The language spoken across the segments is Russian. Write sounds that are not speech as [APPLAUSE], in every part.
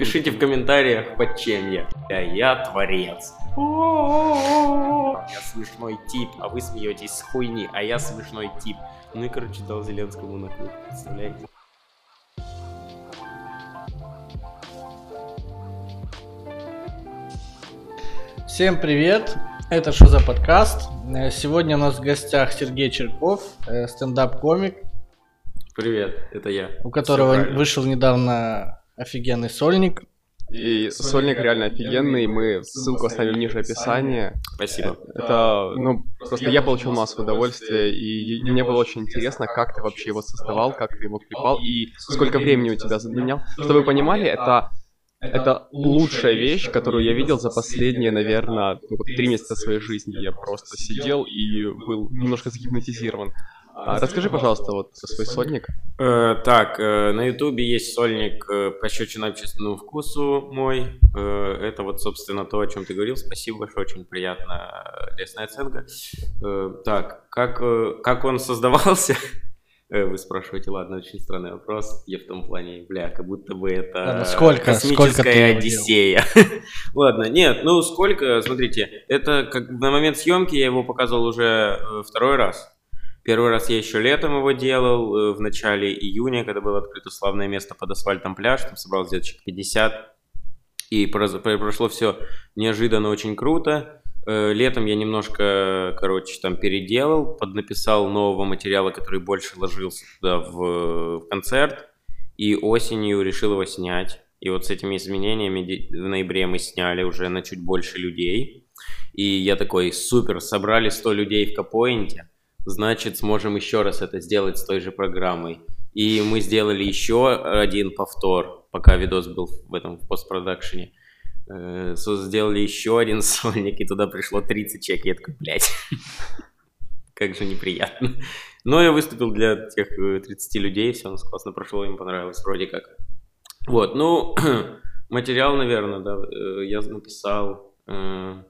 Пишите в комментариях, под чем я. Я, я творец. Я смешной тип, а вы смеетесь с хуйни, а я смешной тип. Ну и, короче, дал Зеленскому на клуб, представляете? Всем привет! Это что за подкаст? Э, Сегодня у нас в гостях Сергей Черков, э, стендап-комик, Привет, это я. у которого вышел недавно офигенный сольник. И сольник реально офигенный, мы ссылку оставим ниже описания. Спасибо. Это, ну, просто я получил массу удовольствия, и мне было очень интересно, как ты вообще его создавал, как ты его клепал, и сколько времени у тебя заменял. Чтобы вы понимали, это, это лучшая вещь, которую я видел за последние, наверное, ну, вот три месяца своей жизни. Я просто сидел и был немножко загипнотизирован. А, расскажи, пожалуйста, вот свой сольник. Э, так, э, на ютубе есть сольник э, «Пощечина общественному вкусу» мой. Э, это вот, собственно, то, о чем ты говорил. Спасибо большое, очень приятно. э, Лесная оценка. Э, так, как, э, как он [LAUGHS] создавался? Э, Вы спрашиваете, ладно, очень странный вопрос. Я в том плане, бля, как будто бы это Ладно, сколько- сколько космическая делал? Одиссея. [LAUGHS] Ладно, нет, ну сколько, смотрите, это как на момент съемки я его показывал уже э, второй раз. Первый раз я еще летом его делал, э, в начале июня, когда было открыто славное место под асфальтом пляж, там собралось где-то человек 50. И прошло все неожиданно очень круто. Э, Летом я немножко, короче, там переделал, поднаписал нового материала, который больше ложился туда в, в концерт. И осенью решил его снять. И вот с этими изменениями в ноябре мы сняли уже на чуть больше людей. И я такой, супер, собрали 100 людей в Капоинте, значит, сможем еще раз это сделать с той же программой. И мы сделали еще один повтор, пока видос был в этом в постпродакшене. Э, Сделали еще один [LAUGHS] сольник, и туда пришло 30 человек. Я такой, блядь, [LAUGHS] как же неприятно. Но я выступил для тех э, 30 людей, все у нас классно прошло, им понравилось вроде как. Вот, ну, [CLEARS THROAT] материал, наверное, да, э, я написал... э,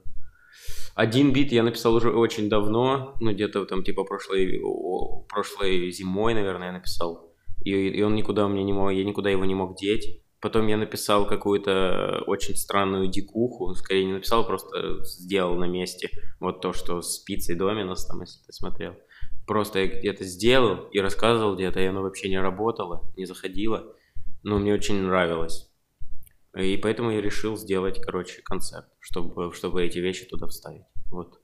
Один бит я написал уже очень давно, ну, где-то там, типа, прошлой, прошлой зимой, наверное, я написал. И, и он никуда у меня не мог, я никуда его не мог деть. Потом я написал какую-то очень странную дикуху, скорее не написал, просто сделал на месте. Вот то, что с пиццей Доминос, там, если ты смотрел. Просто я где-то сделал и рассказывал где-то, и оно вообще не работало, не заходило. Но мне очень нравилось. И поэтому я решил сделать, короче, концерт, чтобы, чтобы эти вещи туда вставить. Вот.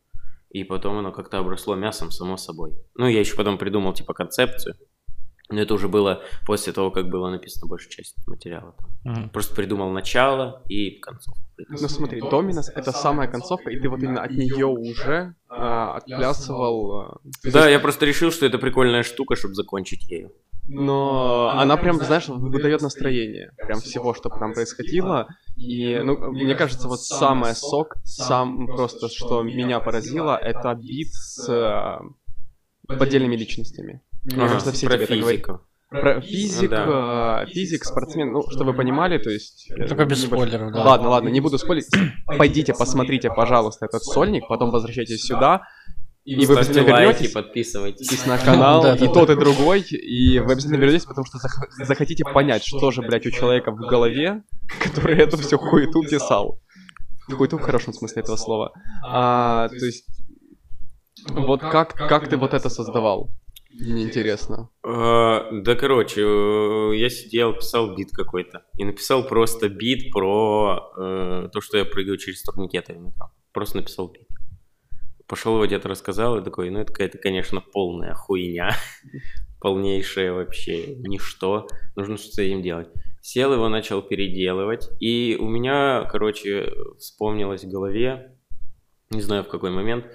И потом оно как-то обросло мясом, само собой. Ну, я еще потом придумал, типа, концепцию. Но это уже было после того, как была написана большая часть материала. там. Мгм. Просто придумал начало и концовку. Ну смотри, Доминос это самая концовка, и ты вот именно от нее уже а, отплясывал. а, Да, я просто решил, что это прикольная штука, чтобы закончить ею. Но она прям, знаешь, выдает настроение. Прям всего, что там происходило. И, ну, мне кажется, вот самое сок, сам просто, что меня поразило, это бит с а, поддельными личностями. Мне Ага, кажется, все про тебе говорят. физику. Про физик, Да. а, физик, спортсмен, ну, чтобы вы понимали, то есть... э, Только без спойлеров, да. Ладно, ладно, не буду спойлерить. Пойдите, посмотрите, пожалуйста, этот сольник, потом возвращайтесь сюда, и вы Ставьте обязательно лайки, вернетесь. подписывайтесь. На канал, Да, и да. тот, и другой, и вы обязательно вернетесь, потому что зах- захотите понять, что же, блядь, у человека в голове, который эту всю хуету писал. Хуету в хорошем смысле этого слова. А, то есть, вот как, как ты вот это создавал? Мне интересно. Э, Да, короче, э, я сидел, писал бит какой-то. И написал просто бит про э, то, что я прыгаю через турникеты в метро. Просто написал бит. Пошел его где-то рассказал и такой, ну это какая-то, конечно, полная хуйня. [LAUGHS] Полнейшее вообще ничто. Нужно что-то с этим делать. Сел его, начал переделывать. И у меня, короче, вспомнилось в голове, не знаю в какой момент,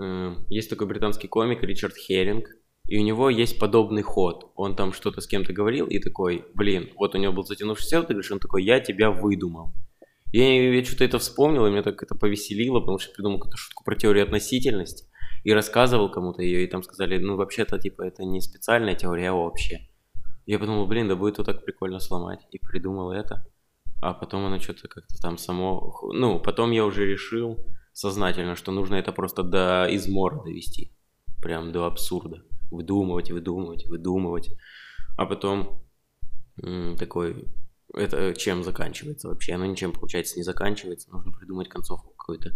э, есть такой британский комик Ричард Херинг. И у него есть подобный ход. Он там что-то с кем-то говорил и такой, блин, вот у него был затянувшийся отыгрыш, он такой, я тебя выдумал. Я, я что-то это вспомнил, и меня так это повеселило, потому что придумал какую-то шутку про теорию относительности и рассказывал кому-то ее, и там сказали, ну вообще-то типа это не специальная теория, а вообще. Я подумал, блин, да будет вот так прикольно сломать, и придумал это. А потом оно что-то как-то там само... Ну, потом я уже решил сознательно, что нужно это просто до измора довести. Прям до абсурда. Выдумывать, выдумывать, выдумывать. А потом такой... это чем заканчивается вообще. Оно ничем, получается, не заканчивается. Нужно придумать концовку какую-то.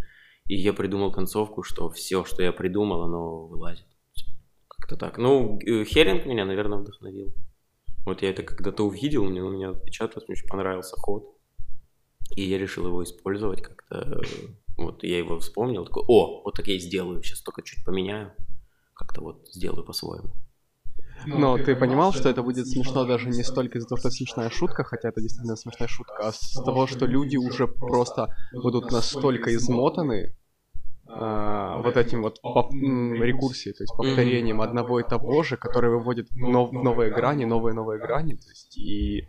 И я придумал концовку, что все, что я придумал, оно вылазит. Как-то так. Ну, э, Херинг меня, наверное, вдохновил. Вот я это когда-то увидел, мне у меня отпечаталось, мне очень понравился ход. И я решил его использовать как-то. Вот я его вспомнил, такой, о, вот так я и сделаю, сейчас только чуть поменяю. Как-то вот сделаю по-своему. Но ты понимал, что это будет смешно даже не столько из-за того, что смешная шутка, хотя это действительно смешная шутка, а с того, что люди уже просто будут настолько измотаны а, вот этим вот поп- рекурсией, то есть повторением одного и того же, который выводит нов- новые грани, новые-новые грани, то есть и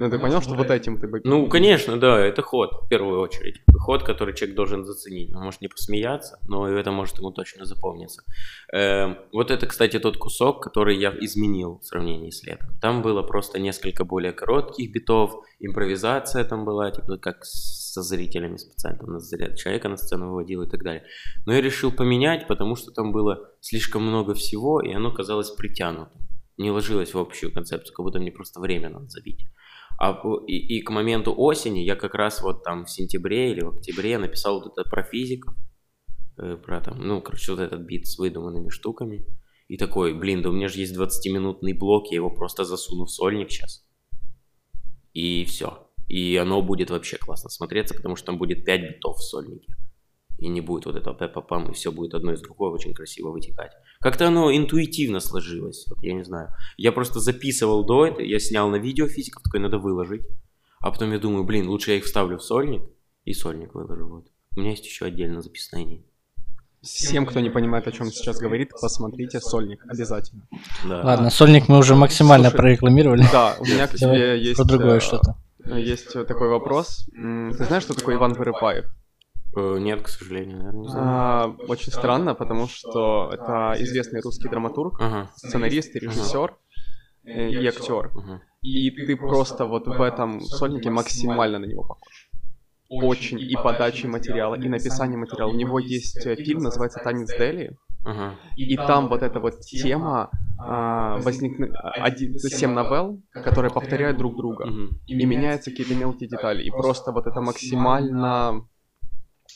ну, ты понял, что вот этим ты бы... Ну, конечно, да, это ход, в первую очередь. Ход, который человек должен заценить. Он может не посмеяться, но это может ему точно запомниться. Эм, вот это, кстати, тот кусок, который я изменил в сравнении с летом. Там было просто несколько более коротких битов, импровизация там была, типа как со зрителями специально, там, человека на сцену выводил и так далее. Но я решил поменять, потому что там было слишком много всего, и оно казалось притянутым. Не ложилось в общую концепцию, как будто мне просто время надо забить. А, и, и к моменту осени я как раз вот там в сентябре или в октябре написал вот это про физиков, э, про там, ну, короче, вот этот бит с выдуманными штуками. И такой, блин, да у меня же есть 20-минутный блок, я его просто засуну в сольник сейчас. И все. И оно будет вообще классно смотреться, потому что там будет 5 битов в сольнике и не будет вот этого пепа-пам, и все будет одно из другого очень красиво вытекать. Как-то оно интуитивно сложилось, вот я не знаю. Я просто записывал до этого, я снял на видео физиков, такой надо выложить. А потом я думаю, блин, лучше я их вставлю в сольник, и сольник выложу. Вот. У меня есть еще отдельно записные. Всем, кто не понимает, о чем сейчас говорит, посмотрите сольник обязательно. Да. Ладно, сольник мы уже максимально Слушай, прорекламировали. Да, у меня к тебе есть... Про другое э, что-то. Есть такой вопрос. Ты знаешь, что такое Иван Вырыпаев? Э, нет, к сожалению, наверное, не знаю. А, очень странно, потому что это известный русский драматург, ага. сценарист и режиссер ага. Э, и актер. Ага. И ты просто вот в этом сольнике максимально на него похож. Очень и подачи материала, и написание материала. У него есть э, фильм, называется «Танец Дели». И там вот эта вот тема а, возникнет один, семь новелл, которые повторяют друг друга, uh-huh. и меняются какие-то мелкие детали. И просто вот это максимально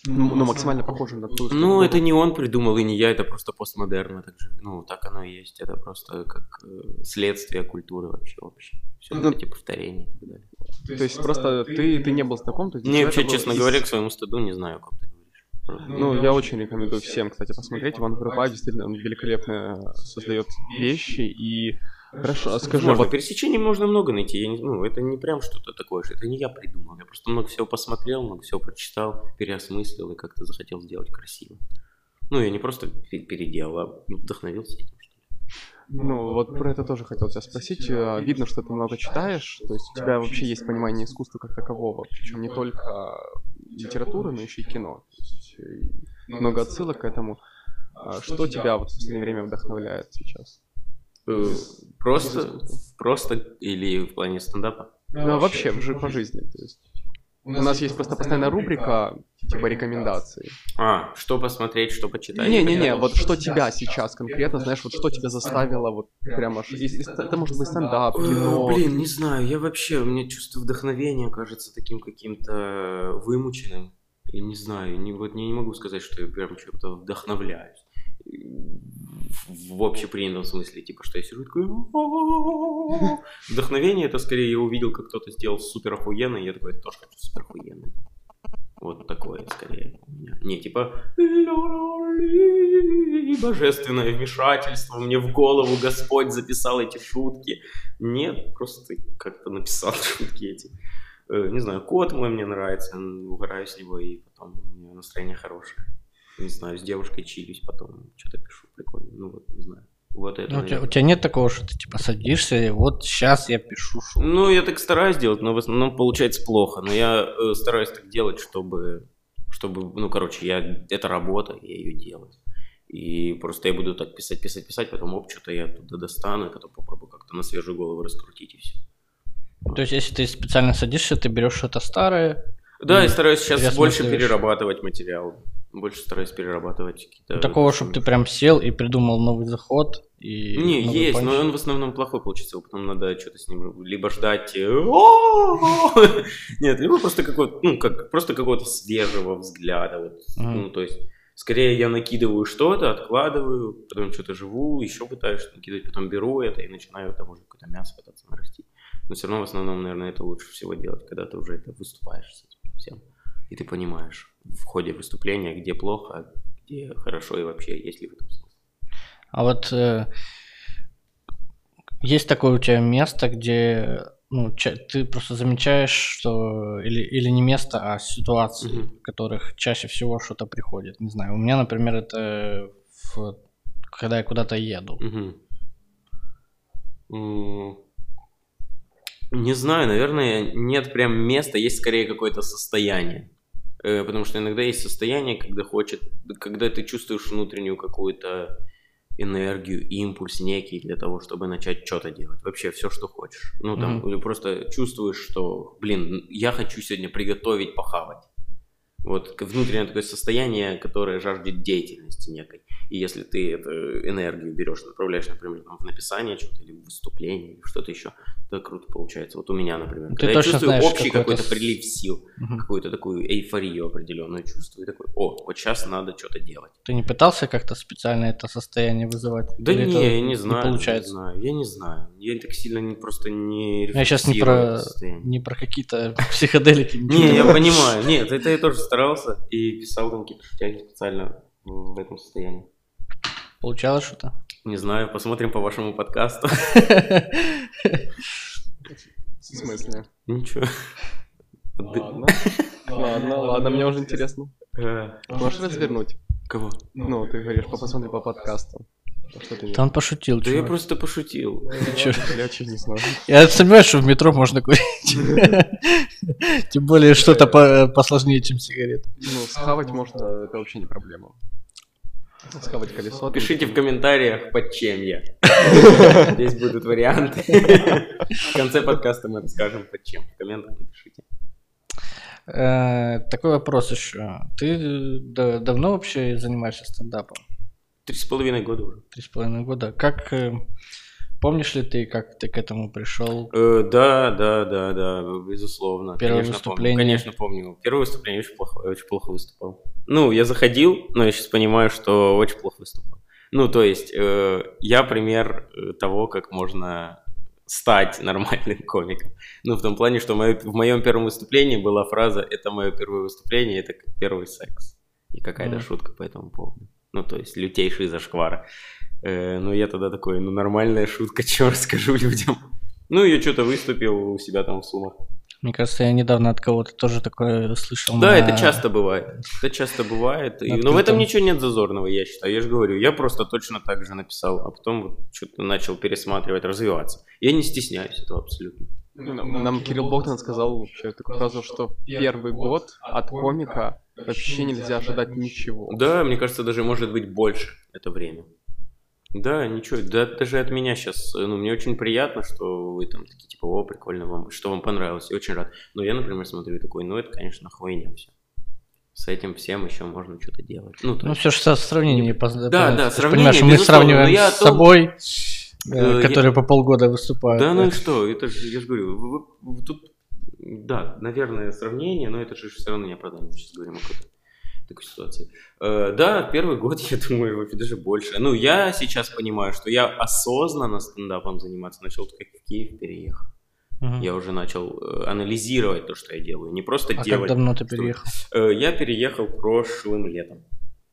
ну, ну, максимально похоже на ту Ну, это не он придумал, и не я, это просто постмодерн. Так же, ну, так оно и есть. Это просто как э, следствие культуры вообще вообще. Все ну, эти повторения и так далее. То есть, то есть просто ты, ты не был знаком? То есть не, вообще, честно из... говоря, к своему стыду не знаю, о ком ты говоришь. Ну, я очень рекомендую всем, кстати, посмотреть. Иван Вырубай действительно он великолепно создает вещи, и Хорошо, а скажи... Можно, вот... пересечений можно много найти. Я не, ну, это не прям что-то такое, что это не я придумал. Я просто много всего посмотрел, много всего прочитал, переосмыслил и как-то захотел сделать красиво. Ну, я не просто переделал, а вдохновился этим, что ли. Ну, вот про это тоже хотел тебя спросить. Э, видно, что ты много читаешь, то есть у тебя вообще есть понимание искусства как такового, причем не только литературы, но еще и кино. Есть, много отсылок к этому. А что тебя вот в последнее время вдохновляет сейчас? Э, просто, просто или в плане стендапа? Ну, вообще, в, по жизни. То есть. У нас есть просто постоянная рубрика, типа рекомендации. А, что посмотреть, что почитать? Не-не-не, вот что тебя сейчас конкретно, знаешь, вот что тебя заставило вот прямо... Это может быть стендап, кино... Блин, не знаю, я вообще, у меня чувство вдохновения кажется таким каким-то вымученным. И не знаю, не, вот я не могу сказать, что я прям чем-то вдохновляюсь в общепринятом смысле, типа, что я сижу такой... Вдохновение это скорее я увидел, как кто-то сделал супер охуенно, и я такой, тоже хочу супер охуенно. Вот такое скорее. Не, типа, божественное вмешательство, мне в голову Господь записал эти шутки. Нет, просто как-то написал [LAUGHS] шутки эти. Э, не знаю, кот мой мне нравится, угораю с него, и потом у меня настроение хорошее не знаю, с девушкой чилюсь, потом что-то пишу прикольно. Ну вот, не знаю. Вот это. Ну, у, тебя, у тебя нет такого, что ты типа садишься и вот сейчас я пишу шутку. Ну, я так стараюсь делать, но в основном получается плохо. Но я э, стараюсь так делать, чтобы, чтобы, ну, короче, я, это работа, я ее делаю. И просто я буду так писать, писать, писать, потом оп, что-то я оттуда достану, потом попробую как-то на свежую голову раскрутить и все. То есть, если ты специально садишься, ты берешь что-то старое. Да, и стараюсь сейчас больше перерабатывать материал Больше стараюсь перерабатывать какие-то... Ну, такого, чтобы ты прям сел и придумал новый заход и... Не, есть, панч. но он в основном плохой получится, потом надо что-то с ним либо ждать... э, [LAUGHS] Нет, либо просто какого-то, ну, как, просто какого-то свежего взгляда, вот, Мгм. ну, то есть... Скорее я накидываю что-то, откладываю, потом что-то живу, еще пытаюсь накидывать, потом беру это и начинаю там уже какое-то мясо пытаться нарастить. Но все равно в основном, наверное, это лучше всего делать, когда ты уже это выступаешь с этим всем. И ты понимаешь в ходе выступления, где плохо, где хорошо и вообще есть ли в этом смысл. А вот э, есть такое у тебя место, где ну, ты просто замечаешь, что или, или не место, а ситуации, Мгм. в которых чаще всего что-то приходит. Не знаю, у меня, например, это в- когда я куда-то еду. Мгм. М, Не знаю, наверное, нет прям места, есть скорее какое-то состояние. Э, Потому что иногда есть состояние, когда хочет, когда ты чувствуешь внутреннюю какую-то энергию, импульс некий для того, чтобы начать что-то делать. Вообще все, что хочешь. Ну там, или просто чувствуешь, что, блин, я хочу сегодня приготовить, похавать. Вот внутреннее такое состояние, которое жаждет деятельности некой. И если ты эту энергию берешь, направляешь, например, там, в написание чего-то или в выступление, или что-то еще, то круто получается. Вот у меня, например, Ты когда я чувствую знаешь общий какой-то с- прилив сил, Мгм. какую-то такую эйфорию определенную чувствую, и такой, о, вот сейчас надо что-то делать. Ты не пытался как-то специально это состояние вызывать? Да Или не, я не знаю. получается. Не знаю, я не знаю. Я так сильно не, просто не Я сейчас не про, не про какие-то психоделики. Не, я понимаю. Нет, это я тоже старался и писал там какие-то специально в этом состоянии. Получалось что-то? Не знаю, посмотрим по вашему подкасту. В смысле? Ничего. Ладно. Ладно, ладно, мне уже интересно. Э, Можешь развернуть? Кого? Ну, ты говоришь, по- посмотри по подкасту. Что ты Да он пошутил, Да я просто пошутил. чё? Я вообще не знаю. Я сомневаюсь, что в метро можно курить. Тем более что-то по- посложнее, чем сигареты. Ну, схавать можно, это вообще не проблема. Схавать колесо. Пишите в комментариях, под чем я. [LAUGHS] Здесь будут варианты. В конце подкаста мы расскажем, под чем. В комментах напишите. Э, Такой вопрос еще. Ты да- давно вообще занимаешься стендапом? Три с половиной года уже. Три с половиной года. Как э, помнишь ли ты, как ты к этому пришел? Э, да, да, да, да, безусловно. Первое конечно, выступление. Помню, конечно, помню. Первое выступление очень плохо, очень плохо выступал. Ну, я заходил, но я сейчас понимаю, что очень плохо выступал. Ну, то есть, э, я пример э, того, как можно стать [LAUGHS] нормальным комиком. Ну, в том плане, что моё- в моем первом выступлении была фраза «это мое первое выступление, это первый секс». И какая-то Мгм. шутка по этому поводу. Ну, то есть, лютейший зашквар. Э, ну, я тогда такой, ну, нормальная шутка, [LAUGHS] что расскажу людям. Ну, я что-то выступил у себя там в Сумах. Мне кажется, я недавно от кого-то тоже такое слышал. Да, на- это часто бывает. Это часто бывает. И- но в этом ничего нет зазорного, я считаю. Я же говорю, я просто точно так же написал, а потом вот что-то начал пересматривать, развиваться. Я не стесняюсь этого абсолютно. Ну, Нам, нам Кирилл Богдан сказал вообще такую фразу, что первый год от комика вообще нельзя ожидать ничего. Да, мне кажется, даже может быть больше это время. Да, ничего, да, даже от меня сейчас, ну, мне очень приятно, что вы там такие, типа, о, прикольно вам, что вам понравилось, я очень рад. Но я, например, смотрю такой, ну, это, конечно, хуйня все. С этим всем еще можно что-то делать. Ну, Ну, есть- все же сравнение не поз- Да, да, же сравнение, понимаешь, мы сравниваем я о с том- собой, э, Э, я- которые по полгода выступают. Да, ну и что, это же, я же говорю, вы- вы- вы тут, да, наверное, сравнение, но это же все равно не оправдание, мы сейчас говорим о какой-то такой ситуации. Э, да, первый год, [LAUGHS] я думаю, даже больше. Ну, я сейчас понимаю, что я осознанно стендапом заниматься начал, как в Киев переехал. Мгм. Я уже начал э, анализировать то, что я делаю, не просто А как делать. давно ты что- переехал? Э, я переехал прошлым летом.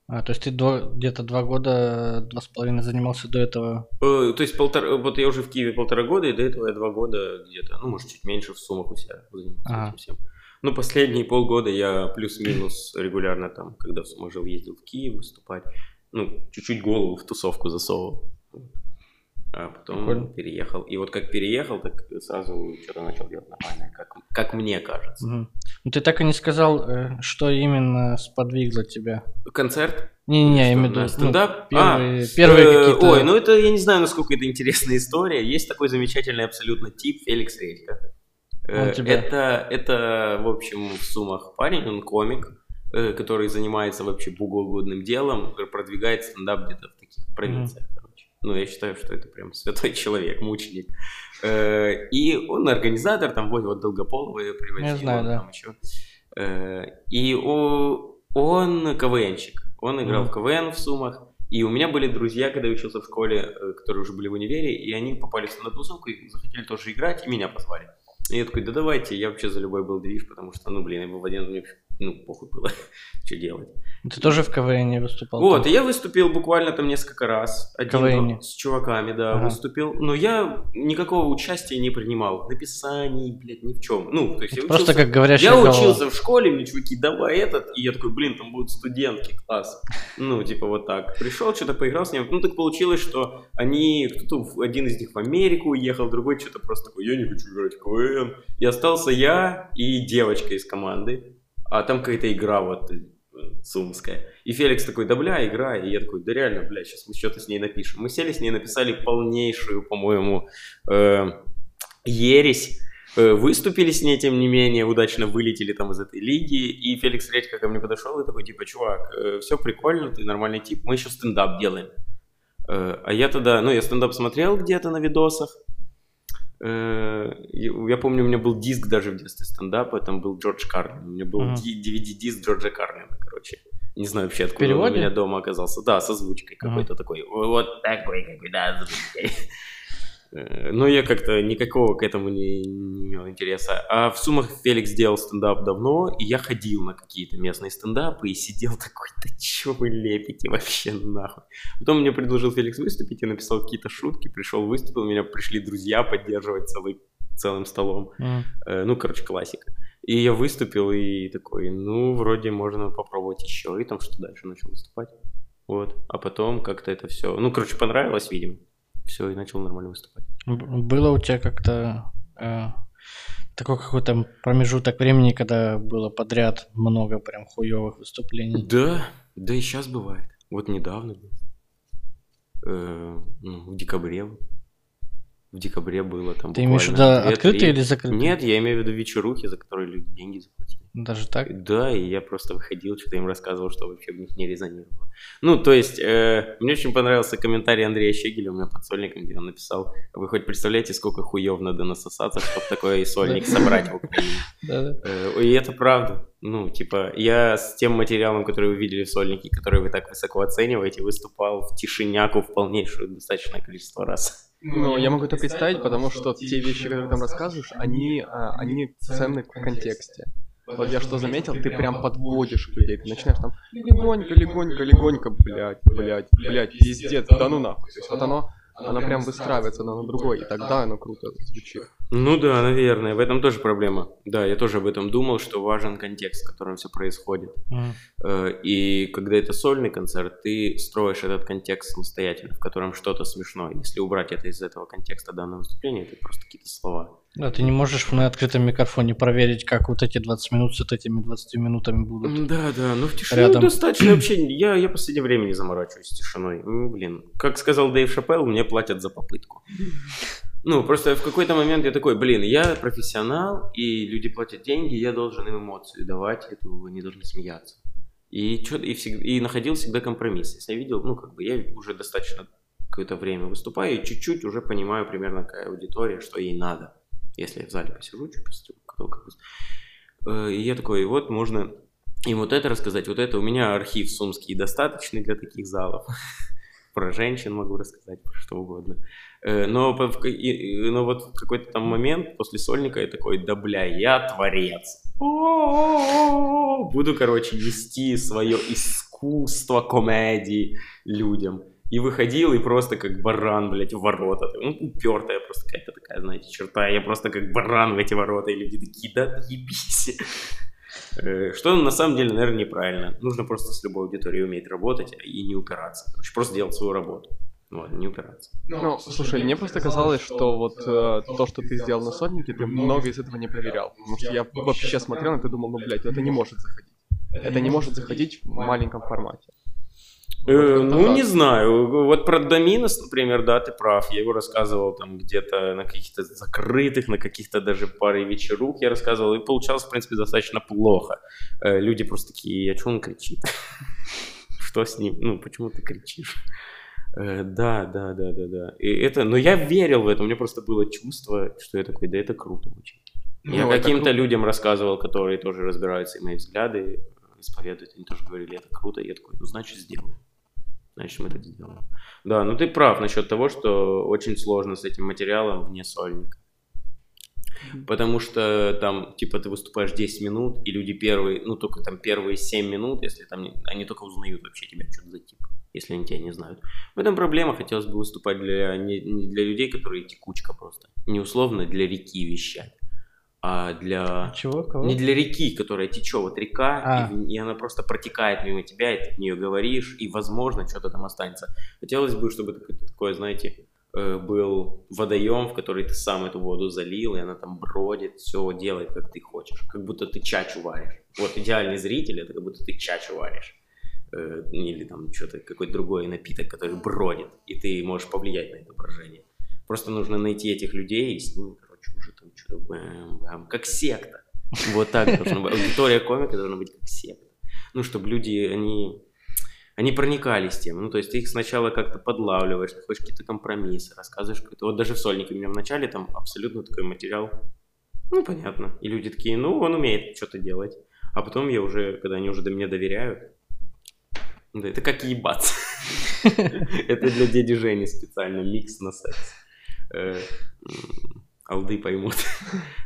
А, то есть ты где-то два года, два с половиной занимался до этого. Э, То есть полтора, вот я уже в Киеве полтора года, и до этого я два года где-то, ну, может, чуть меньше в суммах у себя занимался Ага. этим всем. Ну, последние полгода я плюс-минус регулярно там, когда в Сумах жил, ездил в Киев выступать. Ну, чуть-чуть голову в тусовку засовывал. А потом Прикольно. переехал. И вот как переехал, так сразу что-то начал делать нормальное, как, как мне кажется. Мгм. Ну ты так и не сказал, э, что именно сподвигло тебя. Концерт? Не-не-не, я имею в виду ну, стендап? первые, А, первые Э, какие-то... Ой, ну это, я не знаю, насколько это интересная история. Есть такой замечательный абсолютно тип Феликс Редька. Э, Он тебя- Это, это, в общем, в Сумах парень, он комик. э, который занимается вообще богоугодным делом, продвигает стендап где-то в таких провинциях, mm-hmm. короче. Ну, я считаю, что это прям святой [LAUGHS] человек, мученик. Э, и он организатор, там, вот, вот Долгополова я приводил. Я знаю, да. Там еще. Э, и он КВНщик. Он играл mm-hmm. в КВН в Сумах. И у меня были друзья, когда я учился в школе, э, которые уже были в универе, и они попали на тусовку и захотели тоже играть, и меня позвали. И я такой, да давайте, я вообще за любой был движ, потому что, ну, блин, я был в один, мне ну, похуй было, [LAUGHS] что делать. Ты тоже в КВН выступал? Вот, я выступил буквально там несколько раз. Один КВН. с чуваками, да, ага. выступил. Но я никакого участия не принимал. В написании, блядь, ни в чем. Ну, то есть я Просто как говорящая Я голова. учился в школе, мне чуваки, давай этот. И я такой, блин, там будут студентки, класс. Ну, типа вот так. Пришел, что-то поиграл с ним. Ну, так получилось, что они, кто-то, один из них в Америку уехал, другой что-то просто такой, я не хочу играть в КВН. И остался я и девочка из команды. А там какая-то игра вот сумская. И Феликс такой, да бля, игра. И я такой, да реально, бля, сейчас мы что-то с ней напишем. Мы сели с ней, написали полнейшую, по-моему, э, ересь. Э, выступили с ней, тем не менее, удачно вылетели там из этой лиги. И Феликс Редько ко мне подошел и такой, типа, чувак, э, все прикольно, ты нормальный тип, мы еще стендап делаем. Э, а я тогда, ну, я стендап смотрел где-то на видосах, Э, я помню, у меня был диск даже в детстве стендапа, там был Джордж Карлин. У меня был uh-huh. DVD-диск Джорджа Карлина. Не знаю вообще, откуда он у меня дома оказался. Да, с озвучкой какой-то такой. Вот такой, какой, да, озвучкой. Э, но я как-то никакого к этому не, не имел интереса. А в Сумах Феликс делал стендап давно, и я ходил на какие-то местные стендапы и сидел такой, да чё вы лепите вообще нахуй. Потом мне предложил Феликс выступить, я написал какие-то шутки, пришел, выступил, меня пришли друзья поддерживать целый, целым столом. Mm. ну, короче, классика. И я выступил и такой, ну, вроде можно попробовать еще. И там что дальше начал выступать. Вот. А потом как-то это все... Ну, короче, понравилось, видимо все, и начал нормально выступать. Было у тебя как-то э, такой какой-то промежуток времени, когда было подряд много прям хуевых выступлений? Да, да и сейчас бывает. Вот недавно был. Э, ну, в декабре. В декабре было там Ты имеешь в виду открытые или закрытые? Нет, я имею в виду вечерухи, за которые люди деньги заплатили. Даже так? Да, и я просто выходил, что-то им рассказывал, что вообще в них не резонировало. Ну, то есть, э, мне очень понравился комментарий Андрея Щегеля у меня под сольником, где он написал, вы хоть представляете, сколько хуев надо насосаться, чтобы такой [LAUGHS] сольник собрать в Украине. Э, и это правда. Ну, типа, я с тем материалом, который вы видели в сольнике, который вы так высоко оцениваете, выступал в тишиняку в полнейшую достаточное количество раз. Ну, я могу это представить, потому что те вещи, которые ты там рассказываешь, они, а, они ценны в контексте. Вот я что заметил, ты прям подводишь людей, ты начинаешь там легонько, легонько, легонько, блядь, блядь, блядь, пиздец, да ну нахуй. То есть вот оно, оно прям выстраивается на другой, и тогда оно круто звучит. Ну да, наверное, в этом тоже проблема. Да, я тоже об этом думал, что важен контекст, в котором все происходит. Mm. И когда это сольный концерт, ты строишь этот контекст самостоятельно, в котором что-то смешное. Если убрать это из этого контекста данного выступления, это просто какие-то слова. Да, ты не можешь на открытом микрофоне проверить, как вот эти 20 минут с этими 20 минутами будут. Да, да, ну в тишине рядом. достаточно вообще. Я, я в последнее время не заморачиваюсь с тишиной. Ну, блин, как сказал Дэйв Шапелл, мне платят за попытку. Ну, просто в какой-то момент я такой, блин, я профессионал, и люди платят деньги, я должен им эмоцию давать, эту, они должны смеяться. И, чё, и, всегда, и находил всегда компромисс. Если я видел, ну, как бы я уже достаточно какое-то время выступаю, и чуть-чуть уже понимаю примерно, какая аудитория, что ей надо. Если я в зале посижу, чуть кто как бы. И я такой, вот можно им вот это рассказать, вот это. У меня архив сумский достаточный для таких залов. [LAUGHS] Про женщин могу рассказать, про что угодно. Э, но, но вот в какой-то там момент после сольника я такой, да бля, я творец. Буду, короче, нести свое искусство комедии людям. И выходил, и просто как баран, блядь, в ворота. Ну, упертая просто какая-то такая, знаете, черта. Я просто как баран в эти ворота, и люди такие, да ебись. Э, что на самом деле, наверное, неправильно. Нужно просто с любой аудиторией уметь работать и не упираться. Короче, просто делать свою работу. Вот, не упираться. Ну, слушай, мне просто казалось, что вот э, то, что ты сделал на сотнике, ты много из этого не проверял. Потому что я вообще смотрел и думал, ну, блядь, это не может заходить. Это не может заходить в маленьком формате. Э, ну, не знаю. Вот про Доминос, например, да, ты прав. Я его рассказывал там где-то на каких-то закрытых, на каких-то даже паре вечерук я рассказывал. И получалось, в принципе, достаточно плохо. Э, люди просто такие, а что он кричит? [LAUGHS] Что с ним? Ну, почему ты кричишь? Э, да, да, да, да, да. И это, но я верил в это, у меня просто было чувство, что я такой, да это круто очень. Ну, я каким-то людям рассказывал, которые тоже разбираются, и мои взгляды исповедуют, они тоже говорили, это круто, я такой, ну значит сделаем значит мы так сделаем. Да, ну ты прав насчет того, что очень сложно с этим материалом вне сольника. Потому что там, типа, ты выступаешь 10 минут, и люди первые, ну, только там первые 7 минут, если там, они только узнают вообще тебя, что за тип, если они тебя не знают. В этом проблема, хотелось бы выступать для, не, не для людей, которые текучка просто, не условно для реки вещать а для... Чего? Кого? Не для реки, которая течет, вот река, А. и, и она просто протекает мимо тебя, и ты в нее говоришь, и, возможно, что-то там останется. Хотелось бы, чтобы такое, такое, знаете, э, был водоем, в который ты сам эту воду залил, и она там бродит, все делает, как ты хочешь. Как будто ты чачу варишь. Вот идеальный зритель, это как будто ты чачу варишь. Э, Или там что-то, какой-то другой напиток, который бродит, и ты можешь повлиять на это брожение. Просто нужно найти этих людей и с ними, бэм, бэм, как секта. Вот так должно быть. Аудитория комика должна быть как секта. Ну, чтобы люди, они, они проникались тем. Ну, то есть ты их сначала как-то подлавливаешь, находишь какие-то компромиссы, рассказываешь какой-то... Вот даже в Сольнике у меня в начале там абсолютно такой материал. Ну, понятно. И люди такие, ну, он умеет что-то делать. А потом я уже, когда они уже до меня доверяют, да, это как ебаться. [LAUGHS] Это для дяди Жени специально, микс на секс. Э, Алды поймут. [LAUGHS]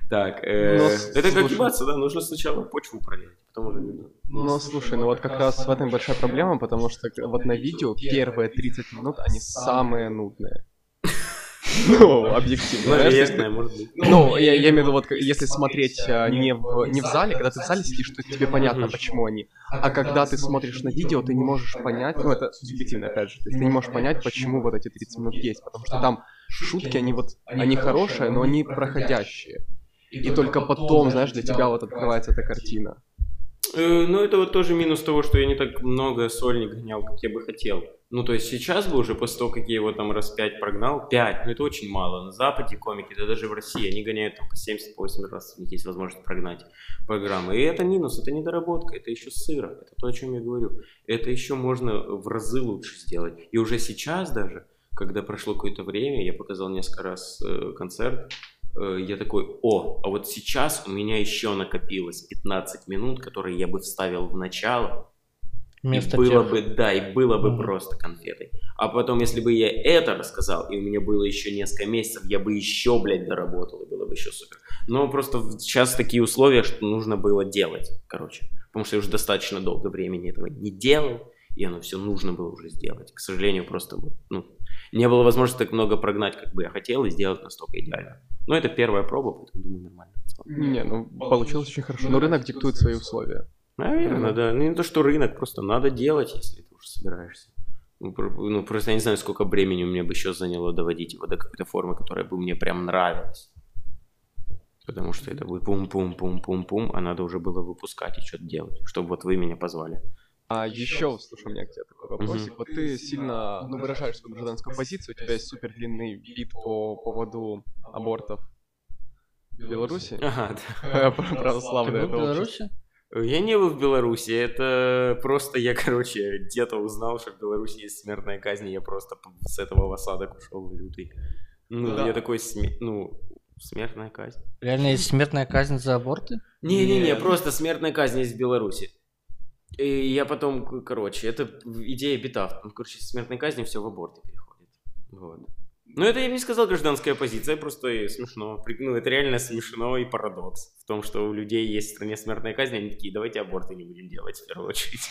Так, э, Но, это как слушай. ебаться, да, нужно сначала почву пролить, потом уже люди. Ну, слушай, ну вот как раз в этом большая проблема, потому что вот на видео первые 30 минут, они самые нудные. [LAUGHS] Ну, объективно. Наверное, может быть. Ну, я, я имею в виду, вот если смотреть а, не в, не в зале, когда ты в зале сидишь, то тебе понятно, почему они. А когда ты смотришь на видео, ты не можешь понять, ну, это субъективно, опять же, то есть ты не можешь понять, почему вот эти 30 минут есть, потому что там шутки, они вот, они хорошие, но они проходящие. И только потом, знаешь, для тебя вот открывается эта картина. Э, Ну, это вот тоже минус того, что я не так много сольник гонял, как я бы хотел. Ну, то есть сейчас бы уже, после того, как я его там раз пять прогнал, 5, ну это очень мало. На Западе комики, да даже в России, они гоняют там по 70-80 раз, у них есть возможность прогнать программы. И это минус, это недоработка, это еще сыро, это то, о чем я говорю. Это еще можно в разы лучше сделать. И уже сейчас даже, когда прошло какое-то время, я показал несколько раз э, концерт, э, я такой, о, а вот сейчас у меня еще накопилось 15 минут, которые я бы вставил в начало, Вместо и было тех- бы, да, и было бы Мгм. просто конфетой. А потом, если бы я это рассказал, и у меня было еще несколько месяцев, я бы еще, блядь, доработал, и было бы еще супер. Но просто сейчас такие условия, что нужно было делать, короче. Потому что я уже достаточно долго времени этого не делал, и оно все нужно было уже сделать. К сожалению, просто ну, не было возможности так много прогнать, как бы я хотел, и сделать настолько идеально. Но это первая проба, поэтому думаю, нормально. Не, ну, получилось очень хорошо. Но рынок диктует свои условия. Наверное, да. Ну, не то, что рынок, просто надо делать, если ты уже собираешься. Ну, ну, просто я не знаю, сколько времени у меня бы еще заняло доводить его до какой-то формы, которая бы мне прям нравилась. Потому что это будет пум-пум-пум-пум-пум, а надо уже было выпускать и что-то делать, чтобы вот вы меня позвали. А еще, слушай, у меня к тебе такой вопросик. Вот ты сильно, ну, выражаешь свою гражданскую позицию, у тебя есть супер длинный вид по поводу абортов в Беларуси. [LAUGHS] Ага, да. [LAUGHS] Православное в это общество. Беларуси? Я не был в Беларуси, это просто я, [LAUGHS] короче, где-то узнал, что в Беларуси есть смертная казнь, и я просто с этого в осадок ушел в лютый. Ну, Да. я такой, сме- ну, смертная казнь. Реально есть смертная казнь за аборты? Не-не-не, просто смертная казнь есть в Беларуси. И я потом, короче, это идея бита. Ну, Короче, смертной казни все в аборты переходит. Вот. Ну, это я бы не сказал гражданская позиция, просто и смешно. Ну, это реально смешно и парадокс в том, что у людей есть в стране смертная казнь, они такие, давайте аборты не будем делать в первую очередь.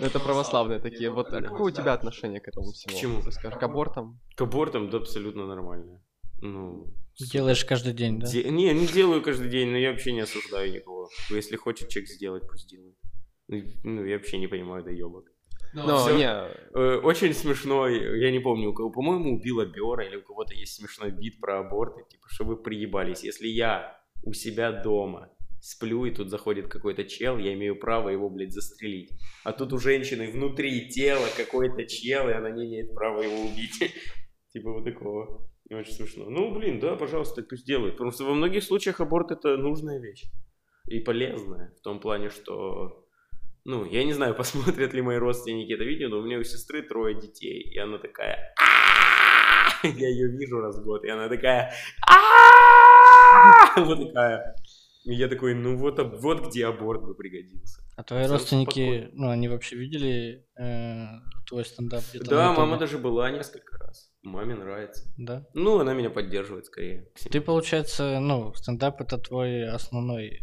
Это православные такие. Вот а Да. какое у тебя отношение к этому всему? К чему? Ты скажешь, к абортам? К абортам, да, абсолютно нормально. Ну, Делаешь каждый день, да? Де- Не, не делаю каждый день, но я вообще не осуждаю никого. Если хочет человек сделать, пусть делает. Ну, Ну, я вообще не понимаю доебок. Ну, всё. не, Э, Очень смешной, я не помню, у кого, по-моему, убила Бера или у кого-то есть смешной бит про аборты, типа, что вы приебались. Если я у себя дома сплю, и тут заходит какой-то чел, я имею право его, блядь, застрелить. А тут у женщины внутри тела какой-то чел, и она не имеет права его убить. [LAUGHS] Типа вот такого. Очень смешно. Ну, блин, да, пожалуйста, пусть делают. Потому что во многих случаях аборт это нужная вещь. И полезная. В том плане, что... Ну, я не знаю, [LAUGHS] посмотрят ли мои родственники это видео, но у меня у сестры трое детей. И она такая... [LAUGHS] Я ее вижу раз в год, и она такая... [LAUGHS] Вот такая. И я такой, ну вот, вот где аборт бы пригодился. А твои родственники, ну, они вообще видели э, твой стендап? Да, мама даже была несколько раз. Маме нравится. Да? Ну, она меня поддерживает скорее. Ты, получается, ну, стендап это твой основной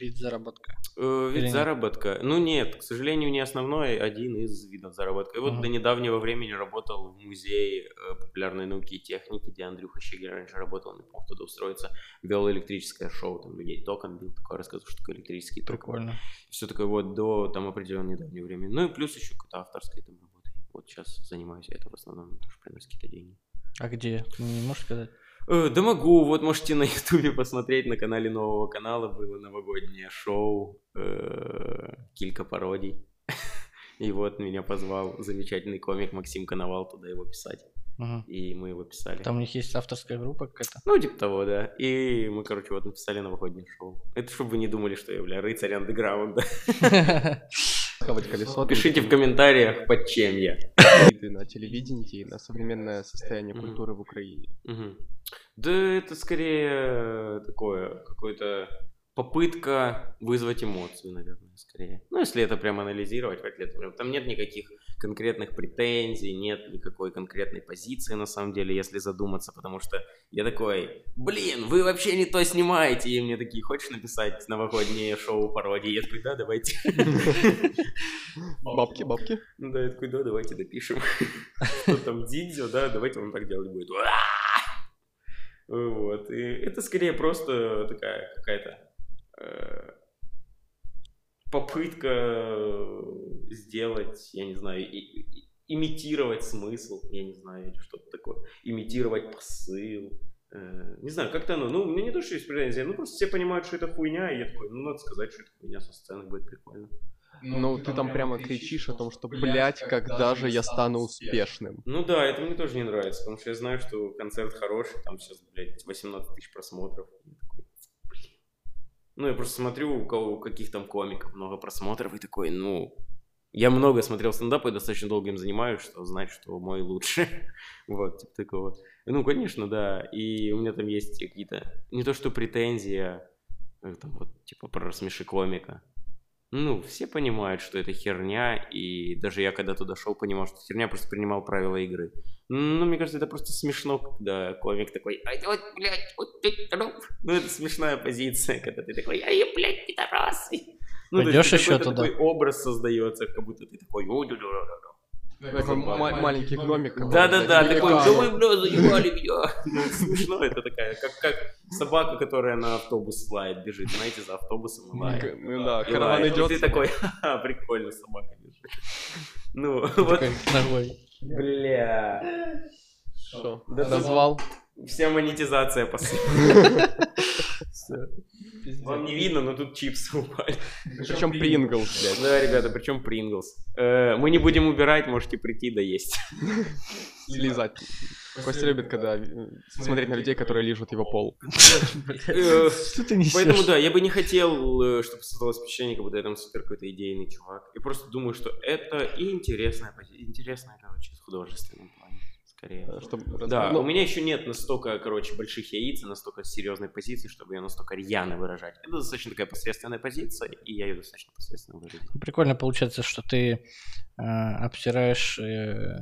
вид заработка? Э, вид заработка? Ну нет, к сожалению, не основной, один из видов заработка. И вот uh-huh. до недавнего времени работал в музее э, популярной науки и техники, где Андрюха Щегель раньше работал, не помню, туда устроиться, вел электрическое шоу, там людей током бил, такое рассказывал, что такое электрический ток. Прикольно. Все такое вот до там определенного недавнего времени. Ну и плюс еще какое-то авторское там работа. Вот сейчас занимаюсь это в основном, тоже приносит какие-то деньги. А где? Не можешь сказать? Э, да могу, вот можете на [LAUGHS] ютубе посмотреть, на канале нового канала было новогоднее шоу э, Килька пародий. [LAUGHS] И вот меня позвал замечательный комик Максим Коновал туда его писать. Угу. И мы его писали. Там у них есть авторская группа какая-то? Ну, типа того, да. И мы, короче, вот написали новогоднее шоу. Это чтобы вы не думали, что я, бля, рыцарь андеграунда. [LAUGHS] Хавать колесо. Пишите в комментариях, под чем я. На телевидении, на современное состояние культуры в Украине. Да это скорее такое, какое-то попытка вызвать эмоцию, наверное, скорее. Ну, если это прям анализировать, как это, там нет никаких конкретных претензий, нет никакой конкретной позиции, на самом деле, если задуматься, потому что я такой, блин, вы вообще не то снимаете, и мне такие, хочешь написать новогоднее шоу пародии? Я такой, да, давайте. Бабки, бабки? Ну да, я такой, да, давайте допишем. Что там, Дидзё, да, давайте он так делать будет. Вот, и это скорее просто такая какая-то Э, попытка сделать, я не знаю, и, и, имитировать смысл, я не знаю, или что-то такое, имитировать посыл. Э, не знаю, как-то оно, ну, у меня не то, что есть претензия, ну, просто все понимают, что это хуйня, и я такой, ну, надо сказать, что это хуйня со сцены, будет прикольно. Ну, ну ты там прямо кричишь о том, что, блядь, когда же я стану успешным. Ну да, это мне тоже не нравится, потому что я знаю, что концерт хороший, там сейчас, блядь, 18 тысяч просмотров. Ну, я просто смотрю, у кого каких там комиков много просмотров, и такой, ну, я много смотрел стендап и достаточно долго им занимаюсь, что знать, что мой лучше. [LAUGHS] вот, типа такого. Ну, конечно, да. И у меня там есть какие-то, не то что претензии, а там вот, типа, про рассмеши комика. Ну, все понимают, что это херня, и даже я когда туда шел, понимал, что херня, просто принимал правила игры. Ну, мне кажется, это просто смешно, когда комик такой, ай, вот, блядь, вот ты Ну, это смешная позиция, когда ты такой, ай, блядь, пидорасы. Ну, Пойдешь еще туда? такой образ создается, как будто ты такой, такой маленький гномик. Да-да-да, такой, да вы, бля, заебали меня. Ну, [LAUGHS] смешно это такая, как, как собака, которая на автобус лает, бежит, знаете, за автобусом и лает. Ну да, караван идет. Ты такой, прикольно, собака бежит. Ну, вот. Бля. Что? Назвал? Вся монетизация [LAUGHS] [LAUGHS] посыпалась. Вам не видно, но тут чипсы [LAUGHS] упали. Причем Принглс, блядь. Да, ребята, причем Принглс. Э, мы не будем убирать, можете прийти [LAUGHS] да есть. Лизать. Костя любит, когда э, смотреть на людей, которые лижут его пол. [LAUGHS] Э, поэтому да, я бы не хотел, чтобы создалось впечатление, как будто я там супер какой-то идейный чувак. Я просто думаю, что это и интересная, интересная, короче, плане скорее. Э, чтобы да, ну, у меня еще нет настолько, короче, больших яиц, настолько серьезной позиции, чтобы ее настолько рьяно выражать. Это достаточно такая посредственная позиция, и я ее достаточно посредственно выражаю. Прикольно получается, что ты э, обсираешь... Э,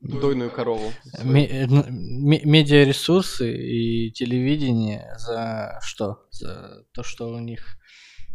Дойную корову. Ну, медиаресурсы и телевидение за что? За то, что у них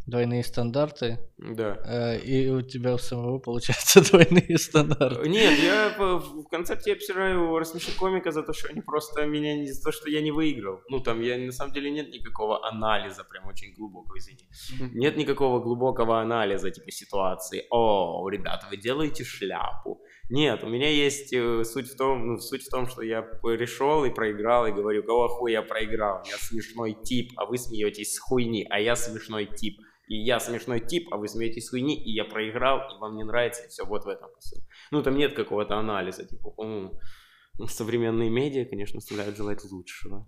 двойные стандарты. Да. Э, и у тебя у самого получается [LAUGHS] двойные стандарты. Нет, я в концерте обсираю рассмеши комика за то, что они просто меня не за то, что я не выиграл. Ну, там я на самом деле нет никакого анализа, прям очень глубокого, извини. Нет никакого глубокого анализа, типа, ситуации. О, ребята, вы делаете шляпу. Нет, у меня есть э, суть в том, ну, суть в том, что я решил и проиграл, и говорю, кого хуя я проиграл? Я смешной тип, а вы смеетесь с хуйни, а я смешной тип. И я смешной тип, а вы смеетесь хуйни, и я проиграл, и вам не нравится, и все, вот в этом посыл. Ну, там нет какого-то анализа, типа, ну, современные медиа, конечно, оставляют желать лучшего.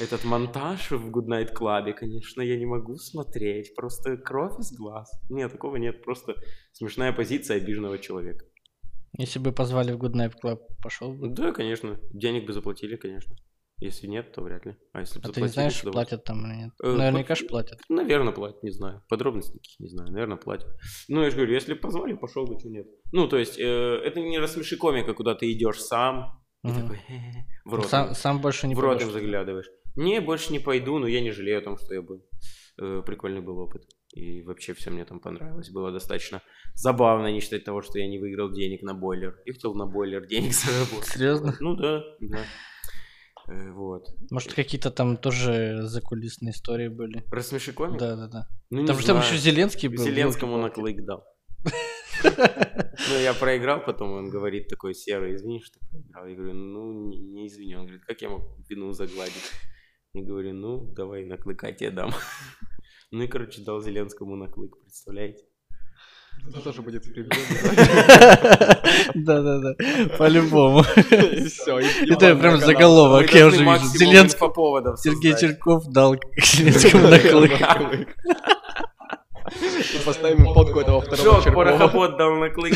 Этот монтаж в Good Night Club, конечно, я не могу смотреть. Просто кровь из глаз. Нет, такого нет. Просто смешная позиция обиженного человека. Если бы позвали в Good Night Club, пошел бы? Да, конечно. Денег бы заплатили, конечно. Если нет, то вряд ли. А если бы А ты не знаешь, то платят там или нет? Э, Наверняка вот- ж платят. Наверное, платят, не знаю. Подробностей никаких не знаю. Наверное, платят. Ну, я же говорю, если позвали, пошел бы, что нет. Ну, то есть, э, это не рассмеши комика, куда ты идешь сам и такой в рот. Сам, сам больше не в рот заглядываешь. Не, больше не пойду, но я не жалею о том, что я был. Э, Прикольный был опыт. И вообще все мне там понравилось. Было достаточно забавно, не считать того, что я не выиграл денег на бойлер. Я хотел на бойлер денег заработать. Серьезно? Ну да, да. Э, Вот. Может, какие-то там тоже закулисные истории были? Рассмеши комик? Да, да, да. Ну, Там же там еще Зеленский был. Зеленскому на клык дал. [LAUGHS] Ну, я проиграл, потом он говорит такой, Серый, извини, что проиграл. Я говорю, ну, не, не извини. Он говорит, как я мог вину загладить? Я говорю, ну, давай на клыка тебе дам. [LAUGHS] Ну и, короче, дал Зеленскому на клык, представляете? Это тоже будет справедливо. Да, да, да. По-любому. Это прям заголовок, я уже вижу. Сергей. Черков дал Зеленскому на клык. Поставим фотку этого второго Черкова. порохобот дал на клык.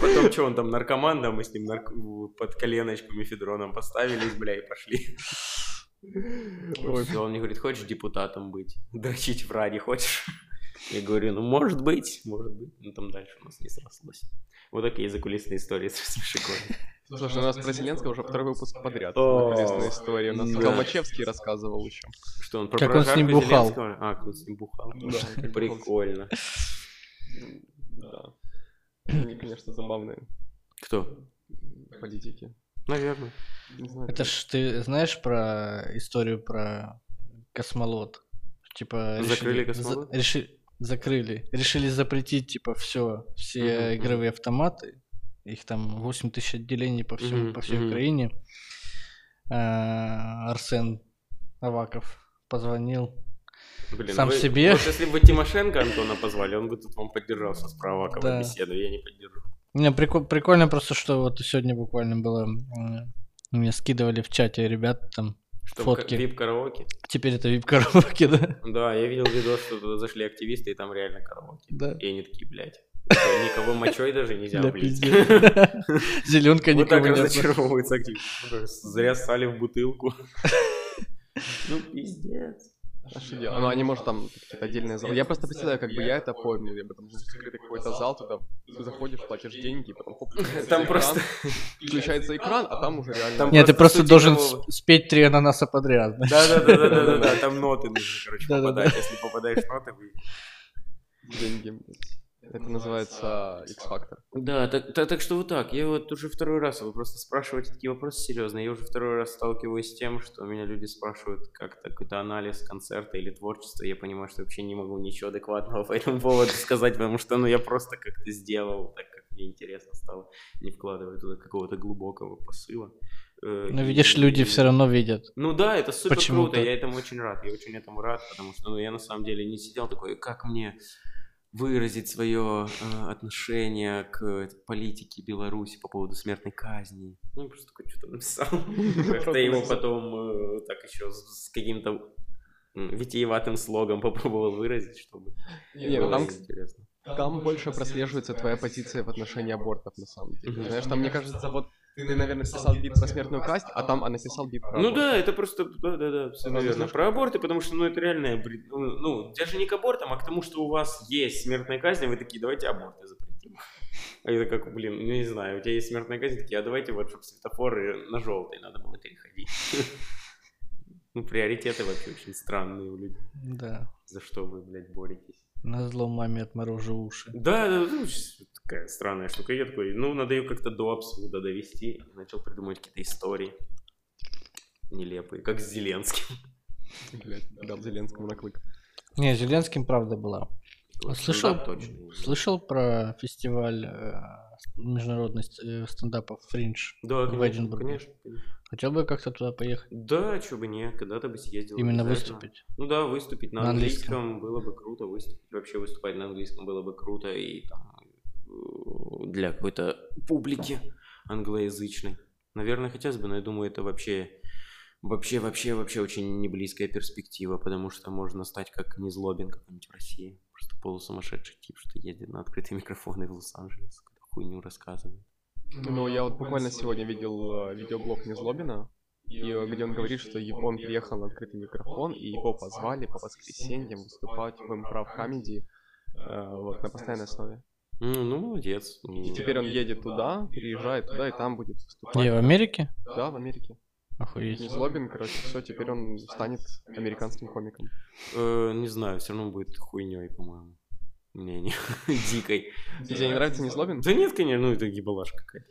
Потом, что он там, наркоман, да, мы с ним нарк- под коленочку мефедроном поставились, бля, и пошли. Ой, он мне говорит, хочешь депутатом быть? Дрочить в Раде хочешь? Я говорю, ну, может быть, может быть. Ну, там дальше у нас не срослось. Вот такие закулисные истории с Смешиковым. Слушай, у нас про Зеленского уже второй выпуск подряд. Интересная история. У нас да. Толмачевский рассказывал еще. Что он про Как он с ним бухал. А, как он с ним бухал. Прикольно. Да. Они, конечно, забавные Кто? политики. Наверное. Не знаю. Это ж ты знаешь про историю про космолот? Типа Закрыли решили- космолот? за- реши- закрыли. Решили запретить, типа, все, все Мгм, игровые автоматы. Их там 8 тысяч отделений по, всему, Мгм, по всей мгм. Украине. А, Арсен Аваков позвонил. Блин, Сам вы- себе. Вот если бы Тимошенко Антона позвали, он бы тут вам поддержался с Праваковой Да. беседой, я не поддержу. Не, прикол- прикольно просто, что вот сегодня буквально было... Мне скидывали в чате ребят там Что, фотки. вип-караоке? Теперь это вип-караоке, да? Да, я видел видос, что туда зашли активисты, и там реально караоке. Да. И они такие, блядь, никого мочой даже нельзя облить. [LAUGHS] Зеленка Вот так никого не... разочаровываются активисты. Зря ссали в бутылку. [LAUGHS] Ну, пиздец. А делать? Ну, они, может, там какие-то отдельные залы. Я просто представляю, как бы я это помню. Я бы там закрытый какой-то зал, туда ты заходишь, платишь деньги, и потом хоп, Там просто... Включается экран, а там уже реально... Там Нет, ты просто должен спеть три ананаса подряд. Да-да-да-да-да, там ноты нужно, короче, Да-да-да. попадать. Если попадаешь в ноты, вы... деньги. Это называется X-Factor. Да, так, так, так что вот так. Я вот уже второй раз, вы просто спрашиваете такие вопросы серьезные. Я уже второй раз сталкиваюсь с тем, что меня люди спрашивают как-то какой-то анализ концерта или творчества. Я понимаю, что вообще не могу ничего адекватного по этому поводу [LAUGHS] сказать, потому что ну, я просто как-то сделал так, как мне интересно стало, не вкладывая туда какого-то глубокого посыла. Э, Но и- видишь, люди все равно видят. ну да, это супер Почему-то. круто, я этому очень рад, я очень этому рад, потому что ну, я на самом деле не сидел такой, как мне выразить свое э, отношение к э, политике Беларуси по поводу смертной казни. Ну, я просто такой что-то написал. [LAUGHS] Как-то его потом э, так еще с с каким-то витиеватым слогом попробовал выразить, чтобы Не, ну там, интересно. Там больше прослеживается твоя позиция в отношении абортов, на самом деле. Знаешь, там, мне кажется, вот ты, наверное, написал бит про смертную казнь, а там а написал бит про Ну да, это просто, да, да, да, все верно. Про аборты, потому что, ну, это реальная, ну, ну, даже не к абортам, а к тому, что у вас есть смертная казнь, и вы такие, давайте аборты запретим. А это как, блин, ну, не знаю, у тебя есть смертная казнь, такие, а давайте вот, чтобы светофоры на желтый надо было переходить. [LAUGHS] Ну, приоритеты вообще очень странные у людей. Да. За что вы, блядь, боретесь? На зло маме отморожу уши. Да, да, ну, такая странная штука. Я такой, ну, надо ее как-то до абсурда довести. И начал придумывать какие-то истории нелепые, как с Зеленским. Блядь, дал Зеленскому на клык. Не, Зеленским правда была. Слышал, знаю. слышал про фестиваль международный ст- э, стендапов Фриндж? Да, в конечно, Эдинбурге? конечно. Хотел бы как-то туда поехать? Да, чё бы не, когда-то бы съездил. Именно обязательно. выступить. Ну да, выступить на, На английском. английском. было бы круто, выступить вообще выступать на английском было бы круто и там э, для какой-то публики англоязычной. Наверное, хотелось бы, но я думаю, это вообще вообще вообще вообще очень неблизкая перспектива, потому что можно стать как Незлобин какой-нибудь в России, просто полусумасшедший тип, что ездит на открытые микрофоны в Лос-Анджелес, хуйню рассказывает. Ну, я вот буквально сегодня видел э, видеоблог Незлобина, и, э, где он говорит, что е- он приехал на открытый микрофон, и его позвали по воскресеньям выступать в Improv Comedy э, вот, на постоянной основе. Ну, молодец. И теперь он едет туда, переезжает туда, и там будет выступать. Где, в Америке? Да, в Америке. Охуеть. Незлобин, короче, все, теперь он станет американским комиком. Э, не знаю, все равно будет хуйней, по-моему. Мнение. [LAUGHS] Дикой. Тебе не нравится Незлобин? Да нет, конечно, ну это гибалаш какая-то.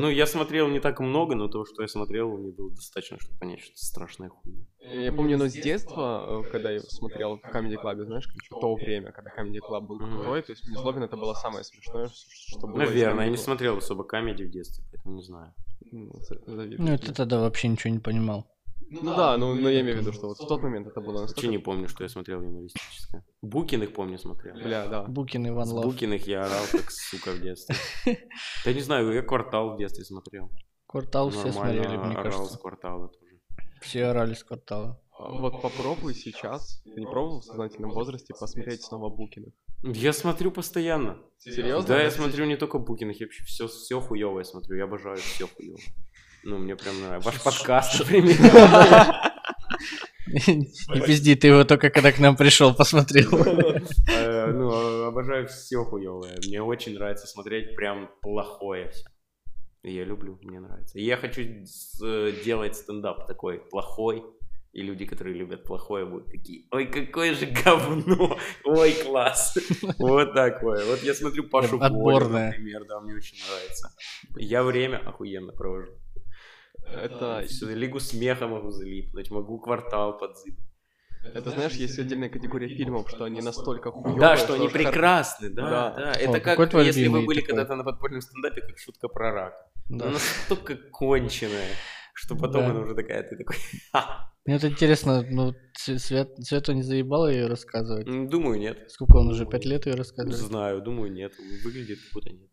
Ну, я смотрел не так много, но то, что я смотрел, мне было достаточно, чтобы понять, что это страшная хуйня. Я помню, но с детства, э, когда я смотрел в Comedy Club, знаешь, еще то время, когда Comedy Club был крутой, то есть Незлобин это было самое смешное, что было. Наверное, я не смотрел особо комедий в детстве, поэтому не знаю. Ну. Ну, ты тогда вообще ничего не понимал. Ну да, ну, но я имею в виду, что вот в тот момент это было Вообще настолько... не помню, что я смотрел юмористическое. Букиных, помню, смотрел. Бля, да. Букин и Ван Лав. Букиных я орал, как сука, в детстве. [LAUGHS] Да не знаю, я «Квартал» в детстве смотрел. Квартал все смотрели, мне орал с кажется. «Квартала» тоже. Все орали с квартала. Вот попробуй сейчас, ты не пробовал в сознательном возрасте посмотреть снова Букиных? Я смотрю постоянно. Серьезно? Да, я смотрю не только Букиных, я вообще все, все хуевое смотрю. Я обожаю все хуевое. Ну, мне прям нравится. Ваш подкаст, например. Не пизди, ты его только когда к нам пришел посмотрел. Э, Ну, э, обожаю все хуевое. Мне очень нравится смотреть прям плохое все. Я люблю, мне нравится. И я хочу э, делать стендап такой плохой. И люди, которые любят плохое, будут такие, ой, какое же говно, ой, класс. Вот такое. Вот я смотрю Пашу Отборное. например, да, мне очень нравится. Я время охуенно провожу. Это, Сюда Лигу смеха могу залипнуть, могу квартал подзыбать. это, знаешь, есть отдельная категория фильмов, что они настолько хуёвые, Да, что они прекрасны, да, Да. да. О, Это какой как если вы были такой? когда-то на подпольном стендапе, как шутка про рак. Да. Она настолько конченая, что потом Да. она уже такая, ты такой, [LAUGHS] «Ха». Мне вот интересно, ну, Свет, Свету не заебало ее рассказывать? Думаю, нет. Сколько он уже, пять лет ее рассказывает? Знаю, думаю, нет. Выглядит как будто нет.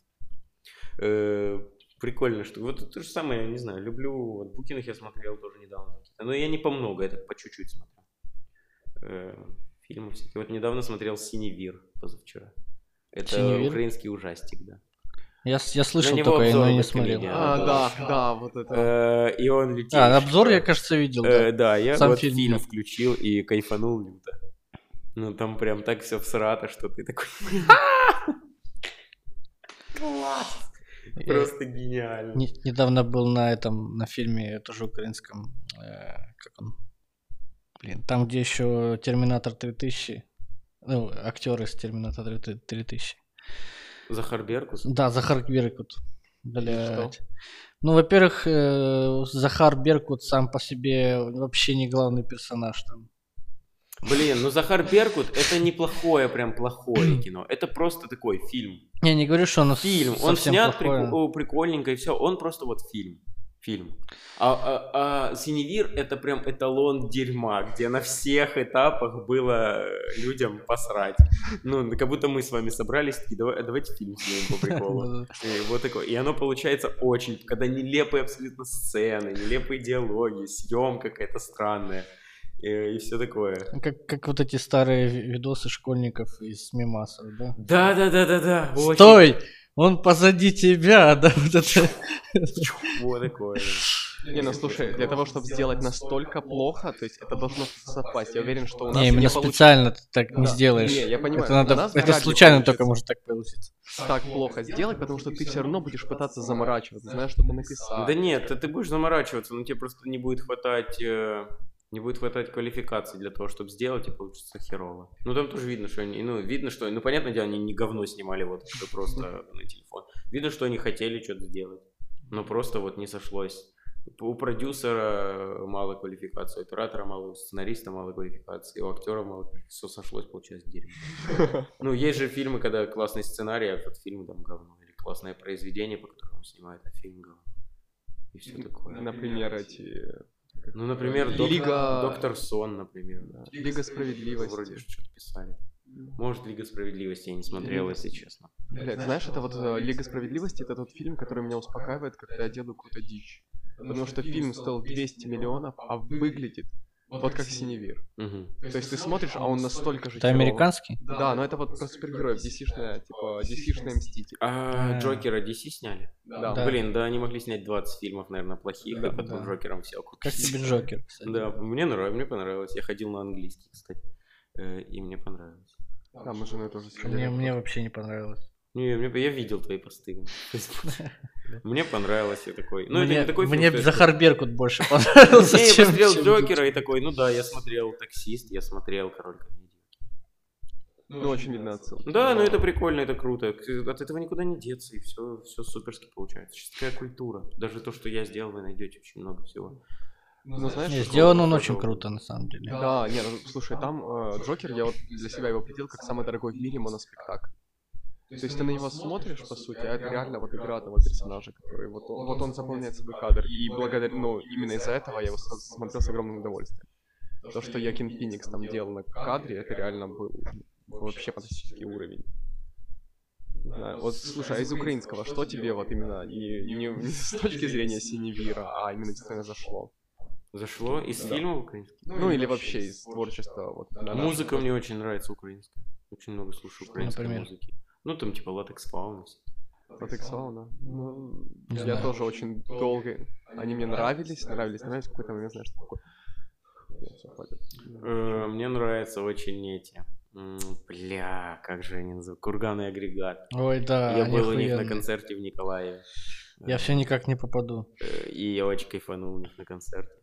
Прикольно, что вот то же самое, я не знаю, люблю, вот Букиных я смотрел тоже недавно, но я не по много, я так по чуть-чуть смотрю. Э, Фильмы всякие. Вот недавно смотрел «Синевир» позавчера. Это «Синевир»? украинский ужастик, да. Я, я слышал него только, обзор но не на смотрел. комедию. А, да, да, вот это. Э, И он летит. А, обзор я, кажется, видел, Э, да. Да, я Сам вот фильм фильм, включил и кайфанул люто. Ну, там прям так все всрато, что ты такой... Класс! Просто гениально. Не- недавно был на этом, на фильме, тоже украинском, э, как он, блин, там, где еще Терминатор 3000, ну, актеры из Терминатора 3000. Захар Беркут? Да, Захар Беркут. Блядь. Ну, во-первых, э, Захар Беркут сам по себе вообще не главный персонаж там. Блин, ну Захар Беркут это неплохое, прям плохое кино. Это просто такой фильм. Я не говорю, что он Фильм. Он снят о, прикольненько и все. Он просто вот фильм. Фильм. А, а- а Синевир это прям эталон дерьма, где на всех этапах было людям посрать. Ну, как будто мы с вами собрались, такие, «Давай- давайте фильм снимем по приколу. [LAUGHS] И вот такое. И оно получается очень, когда нелепые абсолютно сцены, нелепые диалоги, съемка какая-то странная. И, все такое. Как, как вот эти старые ви- видосы школьников из мемасов, да? Да, да, да, да, да. очень- Стой! Он позади тебя, [LAUGHS] да, вот это. Вот такое. Не, ну слушай, для того, чтобы сделать настолько плохо, то есть это должно совпасть. Я уверен, что у нас Не, именно специально ты так не сделаешь. Не, я понимаю, Это, надо, случайно только может так получиться. так плохо сделать, потому что ты все равно будешь пытаться заморачиваться, знаешь, что-то написать. Да нет, ты, ты будешь заморачиваться, но тебе просто не будет хватать... Не будет хватать квалификации для того, чтобы сделать, и получится херово. Ну, там тоже видно, что они... Ну, видно, что... Ну, понятное дело, они не говно снимали вот что просто [LAUGHS] на телефон. Видно, что они хотели что-то сделать. Но просто вот не сошлось У продюсера мало квалификации, у оператора мало, у сценариста мало квалификации, у актера мало квалификации. Все сошлось, получается, дерьмо. [LAUGHS] Ну, есть же фильмы, когда классный сценарий, а этот фильм там говно. Или классное произведение, по которому снимают, а фильм говно. И все такое. Например, эти... Ну, например, Лига- Доктор Сон, например. да. Лига справедливости. Вроде что-то писали. Может, Лига Справедливости я не смотрел, если честно. Блядь, знаешь, это вот Лига Справедливости, это тот фильм, который меня успокаивает, когда я делаю какую-то дичь. Потому что фильм стоил 200 миллионов, а выглядит вот как Синевир. Мгм. То есть ты смотришь, а он настолько же Это американский? Да, но это вот про супергероев, DC-шная, типа, DC-шная Мститель. А А. Джокера DC сняли? Да. Да. Блин, да, они могли снять 20 фильмов, наверное, плохих, Да, и потом да. Джокером все Как тебе Джокер, кстати? Да, мне нравилось, мне понравилось. Я ходил на английский, кстати, э, и мне понравилось. Да, мы с женой тоже Мне, сходили. мне вообще не понравилось. Не, мне, я видел твои посты. [LAUGHS] Мне понравилось, я такой. Ну, это мне не такой фильм, мне Захар Беркут больше [LAUGHS] понравился, Не, я чем Джокера и такой, ну да, я смотрел Таксист, я смотрел Король комедии. Ну, очень видно отсылка. Да, ну это прикольно, это круто. От этого никуда не деться, и все, все суперски получается. Сейчас такая культура. Даже то, что я сделал, вы найдете очень много всего. Ну, знаешь, Не, сделан он очень круто, на самом деле. Да, не, ну, слушай, там э, Джокер, я вот для себя его определил как самый дорогой в мире моноспектакль. То есть ты на него смотришь, по сути, а это реально вот игра того персонажа, который вот он, вот он заполняет собой кадр. И благодаря, ну, именно из-за этого я его смотрел с огромным удовольствием. То, что Якин Феникс там делал на кадре, это реально был вообще фантастический уровень. Не знаю, Вот, слушай, а из украинского, что тебе вот именно, и не, не [LAUGHS] с точки зрения Синевира, а именно действительно зашло? Зашло из Да. фильмов украинских? Ну, или вообще из творчества, вот. нашем Музыка мне очень нравится украинская. Очень много слушаю украинской Например? музыки. Ну, там типа Латекс Фауна. Латекс Фауна. Ну, Не я знаю. тоже очень долго... Они мне нравились, нравились, нравились. В какой-то момент, знаешь, такой... Э, Мне нравятся очень эти... Бля, как же они называются? Курганный агрегат. Ой, да, Я они был у них на концерте в Николаеве. Я Э, все никак не попаду. э, И я очень кайфанул у них на концерте.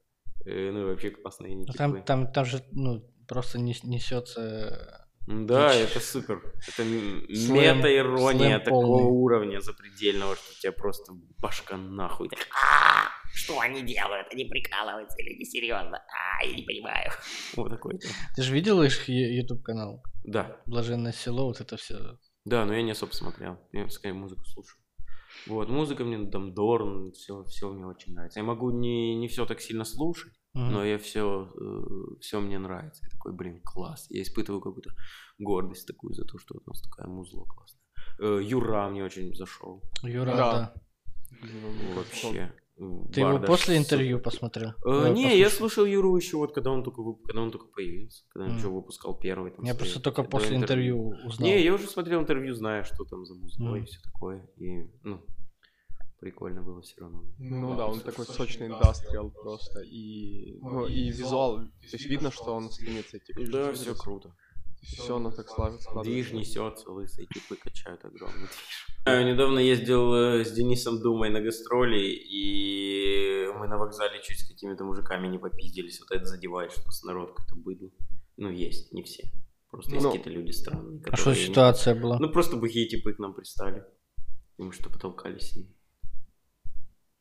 Ну и вообще классные они Ну, Там, там, там же, ну, просто несется... Да, Дичь. это супер. Это [LAUGHS] мета-ирония такого полный. уровня запредельного, что тебя просто башка нахуй. Так, «А, Что они делают? Они прикалываются или не серьезно? А, я не понимаю. [LAUGHS] Вот такой. Ты же видел их YouTube канал? Да, Блаженное село, вот это все. да, но я не особо смотрел. Я скорее музыку слушаю. Вот, музыка мне там Дорн, все, все мне очень нравится. Я могу не, не все так сильно слушать, но я все, все мне нравится. Я такой, блин, класс. Я испытываю какую-то гордость такую за то, что у нас такая музло классная. Э, Юра мне очень зашел. Юра, Да. да. Вообще. Ты его после супер. интервью посмотрел? Э, Э, не, я послушал? слушал Юру еще вот, когда он только, когда он только появился, когда он Мгм. еще выпускал первый. Там, Я свои просто только после интервью узнал. Не, я уже смотрел интервью, зная, что там за музыка и Мгм. все такое. И, ну, прикольно было все равно. Ну да, он такой сочный индастриал просто. И, ну, и визуал, то есть видно, что он стремится идти. Да, все круто. Все оно так складывается. Движ несется, лысые типы качают огромный движ. [LAUGHS] Я недавно ездил э, с Денисом Думой на гастроли, и мы на вокзале чуть с какими-то мужиками не попиздились. Вот это задевает, что нас народ какой-то быдло. Ну, есть, не все. Просто есть Ну, какие-то люди странные. А что которые не- ситуация была? Ну, просто бухие типы к нам пристали. И мы что потолкались и...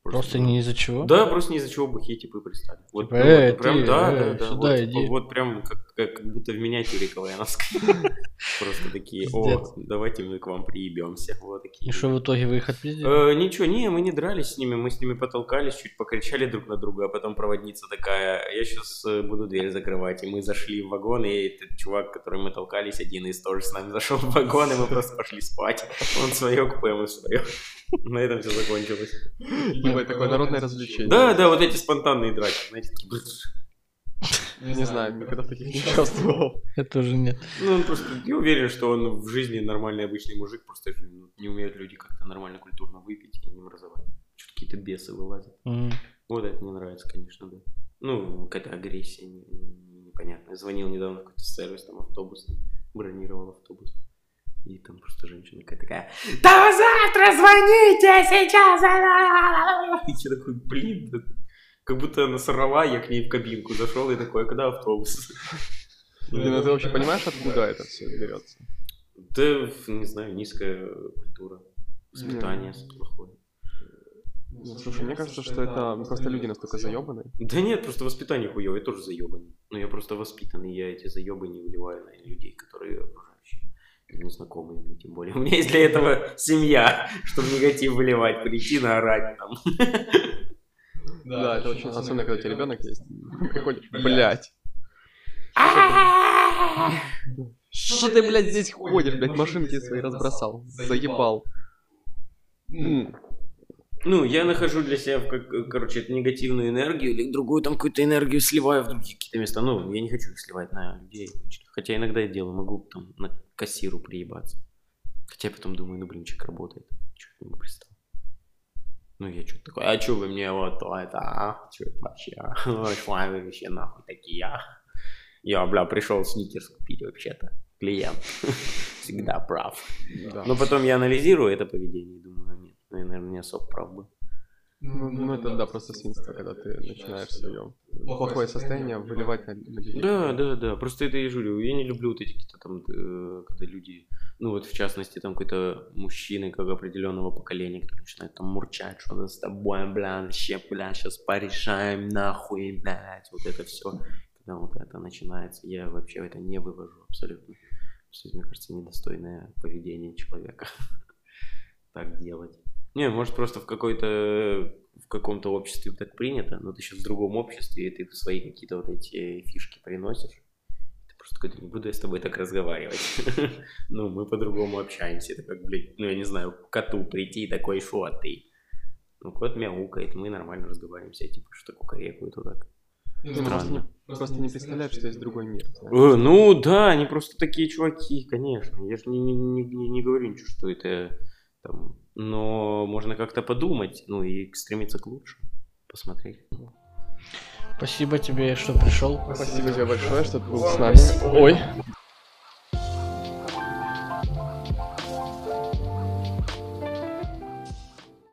Просто ну, не из-за чего? Да, просто не из-за чего бухие типы пристали. Вот, Типа, ну, «Эй, вот прям, ты, да, э, да, да. сюда вот, иди. вот прям как, как, как будто в миниатюре КВНовской. [LAUGHS] Просто такие, о, давайте мы к вам приебемся. Вот такие. И что в итоге вы их отпиздили? Э, ничего, не, мы не дрались с ними, мы с ними потолкались, чуть покричали друг на друга, а потом проводница такая, я сейчас буду дверь закрывать, и мы зашли в вагон, и этот чувак, который мы толкались, один из тоже с нами зашел в вагон, и мы просто пошли спать. Он свое купе, мы свое. На этом все закончилось. Ебать, такое народное развлечение. Да, да, вот эти спонтанные драки, знаете. Не знаю, никогда в таких не участвовал. Я тоже нет. Ну, он просто, я уверен, что он в жизни нормальный обычный мужик, просто ну, не умеют люди как-то нормально культурно выпить и не мразовать. Что-то какие-то бесы вылазят. Вот это мне нравится, конечно, да. Ну, какая-то агрессия не- не- непонятная. Звонил недавно в какой-то сервис, там автобус, бронировал автобус. И там просто женщина какая-то такая, Да завтра звоните сейчас! и я такой, блин, да как будто она сорвала, я к ней в кабинку зашел и такой, а когда автобус? Блин, а ты вообще понимаешь, откуда это все берется? Да, не знаю, низкая культура, воспитание плохое. Ну, слушай, мне кажется, что это просто люди настолько заебаны. Да нет, просто воспитание хуёвое, я тоже заебанный. Но я просто воспитанный, я эти заебы не выливаю на людей, которые окружающие. Незнакомые мне тем более. [LAUGHS] У меня есть для этого семья, [LAUGHS] чтобы негатив выливать, прийти наорать там. [LAUGHS] Да, это очень... Особенно, когда у тебя ребенок есть. Приходишь, блядь. Что ты, блядь, здесь ходишь, блядь, машинки свои разбросал, заебал. Ну, я нахожу для себя, как, короче, эту негативную энергию или другую там какую-то энергию сливаю в другие какие-то места. Ну, я не хочу их сливать на людей. Хотя иногда я делаю, могу там на кассиру приебаться. Хотя я потом думаю, ну, блин, человек работает. К нему пристал? Ну, я что-то такой, а что вы мне вот то это, а? Что это вообще? а? [LAUGHS] Шла вы вообще нахуй такие, а? Я, бля, пришел сникерс купить вообще-то. Клиент. [LAUGHS] Всегда прав. Да. Но потом я анализирую это поведение и думаю, нет, ну, я, наверное, не особо прав был. Ну, ну, это, да, просто свинство, когда ты начинаешь свое плохое состояние выливать на, на людей. Да, да, да. Просто это я говорю. Я не люблю вот эти какие-то там, э, когда люди, ну вот в частности, там какой-то мужчины как определенного поколения, который начинает там мурчать, что-то с тобой, бля, вообще, бля, сейчас порешаем, нахуй, блядь, вот это все. Когда вот это начинается, я вообще это не вывожу абсолютно. Что, мне кажется, недостойное поведение человека [LAUGHS] так делать. Не, может просто в какой-то в каком-то обществе так принято, но ты сейчас в другом обществе, и ты свои какие-то вот эти фишки приносишь. Ты просто такой, не буду я с тобой так разговаривать. [LAUGHS] Ну, мы по-другому общаемся. Это как, блядь, ну, я не знаю, к коту прийти такой, шо ты? Ну, кот мяукает, мы нормально разговариваем, все типа, что кукарекают вот так. Просто Странно. не, просто не представляешь, что есть другой мир. Э, ну да, они просто такие чуваки, конечно. Я же не, не, не, не- не говорю ничего, что это там. Но можно как-то подумать, ну и стремиться к лучшему. Посмотреть. Спасибо тебе, что пришел. Спасибо тебе большое, что ты был с нами. Ой.